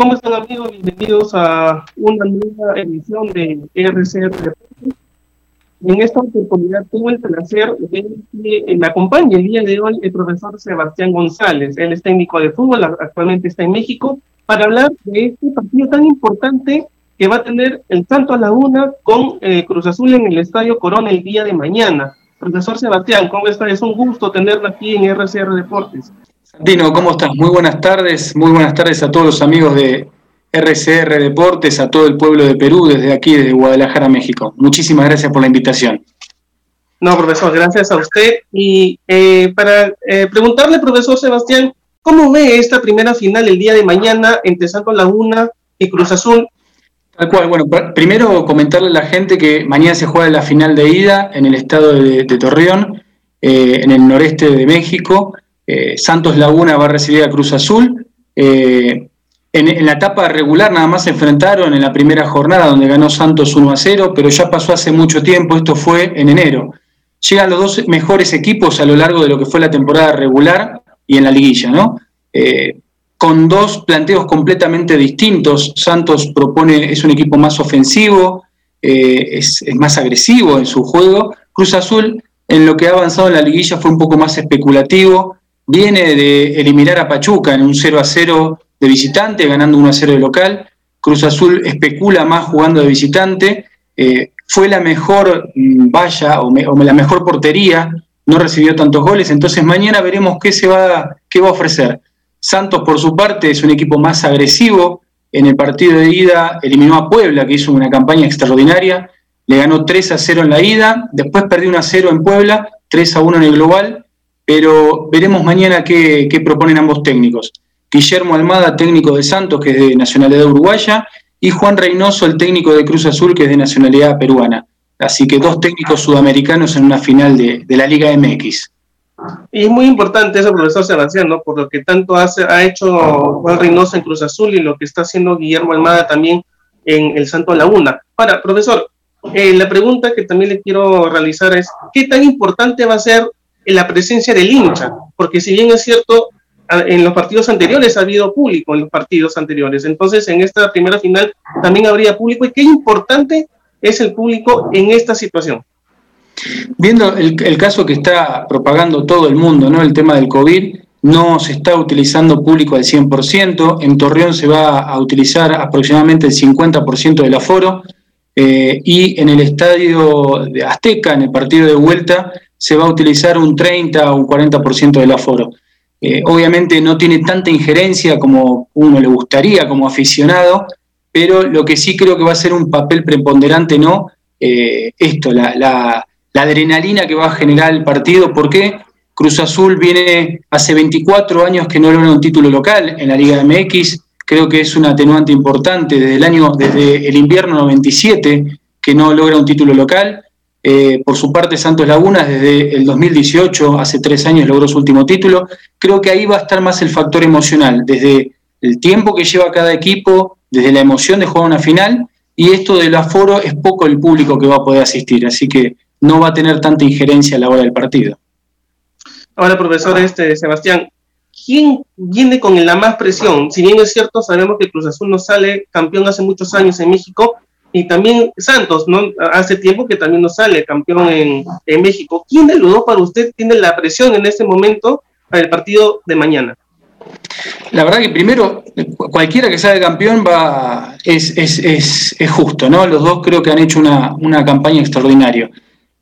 ¿Cómo están amigos? Bienvenidos a una nueva edición de RCR. En esta oportunidad tengo el placer de que me acompañe el día de hoy el profesor Sebastián González. Él es técnico de fútbol, actualmente está en México, para hablar de este partido tan importante que va a tener el Santo Laguna con eh, Cruz Azul en el Estadio Corona el día de mañana. Profesor Sebastián, ¿cómo está? Es un gusto tenerlo aquí en RCR Deportes. Dino, ¿cómo estás? Muy buenas tardes, muy buenas tardes a todos los amigos de RCR Deportes, a todo el pueblo de Perú, desde aquí, desde Guadalajara, México. Muchísimas gracias por la invitación. No, profesor, gracias a usted. Y eh, para eh, preguntarle, profesor Sebastián, ¿cómo ve esta primera final el día de mañana entre Santo Laguna y Cruz Azul? Tal cual, bueno, primero comentarle a la gente que mañana se juega la final de ida en el estado de, Torreón, eh, en el noreste de México. Eh, Santos Laguna va a recibir a Cruz Azul. Eh, en, la etapa regular nada más se enfrentaron en la primera jornada donde ganó Santos 1 a 0, pero ya pasó hace mucho tiempo, esto fue en enero. Llegan los dos mejores equipos a lo largo de lo que fue la temporada regular y en la liguilla, ¿no? Eh, con dos planteos completamente distintos. Santos propone, es un equipo más ofensivo, es, es, más agresivo en su juego. Cruz Azul, en lo que ha avanzado en la liguilla, fue un poco más especulativo, viene de eliminar a Pachuca en un 0 a 0 de visitante, ganando 1 a 0 de local. Cruz Azul especula más jugando de visitante. Eh, fue la mejor mm, valla o, la mejor portería, no recibió tantos goles. Entonces mañana veremos qué, se va, qué va a ofrecer. Santos, por su parte, es un equipo más agresivo. En el partido de ida eliminó a Puebla, que hizo una campaña extraordinaria. Le ganó 3 a 0 en la ida, después perdió 1 a 0 en Puebla, 3 a 1 en el global pero veremos mañana qué, proponen ambos técnicos. Guillermo Almada, técnico de Santos, que es de nacionalidad uruguaya, y Juan Reynoso, el técnico de Cruz Azul, que es de nacionalidad peruana. Así que dos técnicos sudamericanos en una final de, la Liga MX. Y es muy importante eso, profesor Sebastián, ¿no? Por lo que tanto hace, ha hecho Juan Reynoso en Cruz Azul y lo que está haciendo Guillermo Almada también en el Santo Laguna. Ahora, profesor, eh, la pregunta que también le quiero realizar es, ¿qué tan importante va a ser en la presencia del hincha, porque si bien es cierto, en los partidos anteriores ha habido público en los partidos anteriores, entonces en esta primera final también habría público y qué importante es el público en esta situación. Viendo el, caso que está propagando todo el mundo, ¿no? El tema del COVID, no se está utilizando público al 100%, en Torreón se va a utilizar aproximadamente el 50% del aforo, eh, y en el estadio de Azteca, en el partido de vuelta, se va a utilizar un 30 o un 40% del aforo. Eh, obviamente no tiene tanta injerencia como uno le gustaría como aficionado, pero lo que sí creo que va a ser un papel preponderante, ¿no? Eh, esto, la, adrenalina que va a generar el partido. ¿Por qué? Cruz Azul viene hace 24 años que no logra un título local en la Liga MX. Creo que es un atenuante importante desde el año, desde el invierno 97 que no logra un título local. Eh, por su parte, Santos Laguna, desde el 2018, hace tres años, logró su último título. Creo que ahí va a estar más el factor emocional, desde el tiempo que lleva cada equipo, desde la emoción de jugar una final, y esto del aforo es poco el público que va a poder asistir, así que no va a tener tanta injerencia a la hora del partido. Ahora, profesor este, Sebastián, ¿quién viene con la más presión? Si bien es cierto, sabemos que Cruz Azul no sale campeón hace muchos años en México, y también Santos, ¿no? Hace tiempo que también no sale campeón en, México. ¿Quién de los dos para usted tiene la presión en este momento para el partido de mañana? La verdad que primero, cualquiera que salga campeón va, es, es, justo, ¿no? Los dos creo que han hecho una, campaña extraordinaria.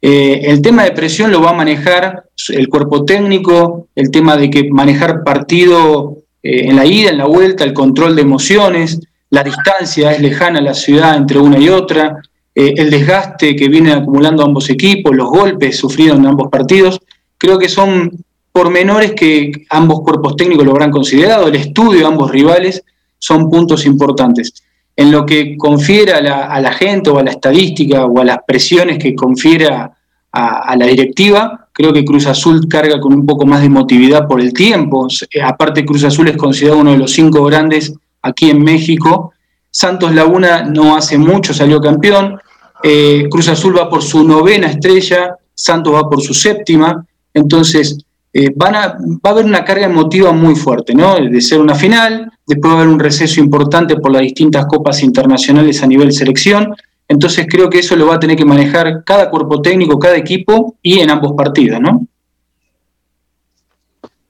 Eh, el tema de presión lo va a manejar el cuerpo técnico, el tema de que manejar partido eh, en la ida, en la vuelta, el control de emociones, la distancia es lejana la ciudad entre una y otra, eh, el desgaste que vienen acumulando ambos equipos, los golpes sufridos en ambos partidos, creo que son pormenores que ambos cuerpos técnicos lo habrán considerado, el estudio de ambos rivales son puntos importantes. En lo que confiere a la, gente o a la estadística o a las presiones que confiera a, la directiva, creo que Cruz Azul carga con un poco más de emotividad por el tiempo. Aparte, Cruz Azul es considerado uno de los cinco grandes aquí en México. Santos Laguna no hace mucho salió campeón. Eh, Cruz Azul va por su novena estrella, Santos va por su séptima. Entonces, eh, va a haber una carga emotiva muy fuerte, ¿no? De ser una final, después va a haber un receso importante por las distintas copas internacionales a nivel selección. Entonces creo que eso lo va a tener que manejar cada cuerpo técnico, cada equipo y en ambos partidos, ¿no?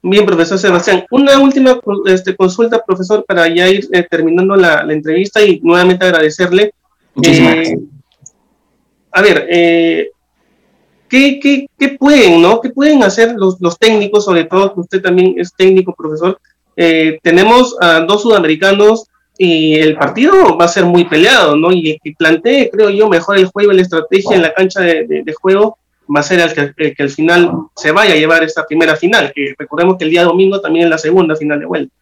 Bien, profesor Sebastián. Una última este, consulta, profesor, para ya ir eh, terminando la, entrevista y nuevamente agradecerle. Muchísimas eh. A ver, eh, ¿qué, qué, qué, pueden, no? ¿Qué pueden hacer los, los, técnicos, sobre todo que usted también es técnico, profesor? tenemos a dos sudamericanos y el partido va a ser muy peleado, ¿no? Y que plantee, creo yo, mejor el juego y la estrategia en la cancha de, de juego va a ser el que, al final se vaya a llevar esta primera final, que recordemos que el día domingo también es la segunda final de vuelta.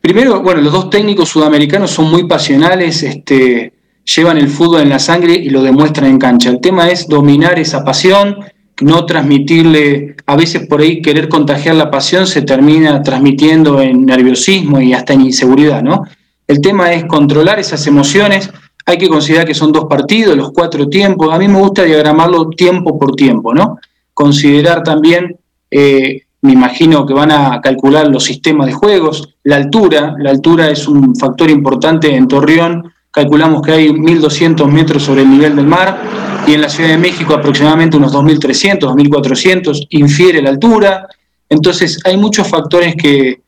Primero, bueno, los dos técnicos sudamericanos son muy pasionales, este, llevan el fútbol en la sangre y lo demuestran en cancha. El tema es dominar esa pasión, no transmitirle, a veces por ahí querer contagiar la pasión se termina transmitiendo en nerviosismo y hasta en inseguridad, ¿no? El tema es controlar esas emociones, hay que considerar que son dos partidos, los cuatro tiempos. A mí me gusta diagramarlo tiempo por tiempo, ¿no? Considerar también, eh, me imagino que van a calcular los sistemas de juegos, la altura. La altura es un factor importante en Torreón. Calculamos que hay 1.200 metros sobre el nivel del mar y en la Ciudad de México aproximadamente unos 2.300, 2.400, infiere la altura. Entonces hay muchos factores que,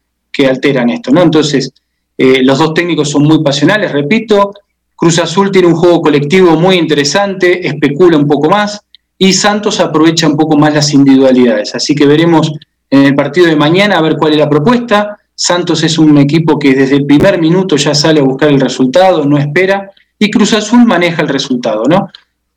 alteran esto, ¿no? Entonces, eh, los dos técnicos son muy pasionales, repito, Cruz Azul tiene un juego colectivo muy interesante, especula un poco más y Santos aprovecha un poco más las individualidades. Así que veremos en el partido de mañana a ver cuál es la propuesta. Santos es un equipo que desde el primer minuto ya sale a buscar el resultado, no espera, y Cruz Azul maneja el resultado, ¿no?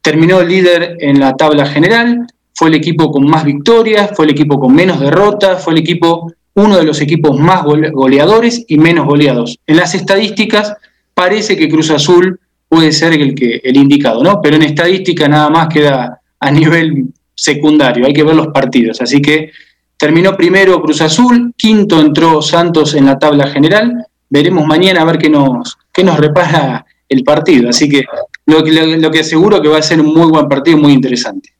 Terminó líder en la tabla general, fue el equipo con más victorias, fue el equipo con menos derrotas, fue el equipo, uno de los equipos más goleadores y menos goleados. En las estadísticas parece que Cruz Azul puede ser el, que, el indicado, ¿no? Pero en estadística nada más queda a nivel secundario, hay que ver los partidos. Así que terminó primero Cruz Azul, quinto entró Santos en la tabla general. Veremos mañana a ver qué nos, qué nos repara el partido. Así que lo, lo, lo que aseguro que va a ser un muy buen partido, muy interesante.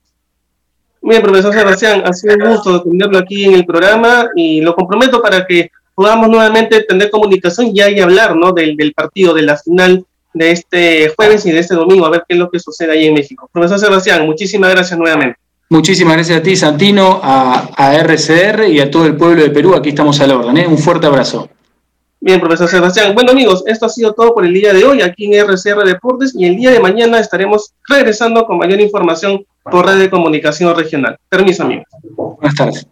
Bien, profesor Sebastián, ha sido un gusto tenerlo aquí en el programa y lo comprometo para que podamos nuevamente tener comunicación ya y hablar ¿no? del, del, partido, de la final de este jueves y de este domingo, a ver qué es lo que sucede ahí en México. Profesor Sebastián, muchísimas gracias nuevamente. Muchísimas gracias a ti, Santino, a, a RCR y a todo el pueblo de Perú. Aquí estamos a la orden. ¿eh? Un fuerte abrazo. Bien, profesor Sebastián. Bueno, amigos, esto ha sido todo por el día de hoy aquí en RCR Deportes y el día de mañana estaremos regresando con mayor información por red de comunicación regional. Permiso, amigos. Buenas tardes.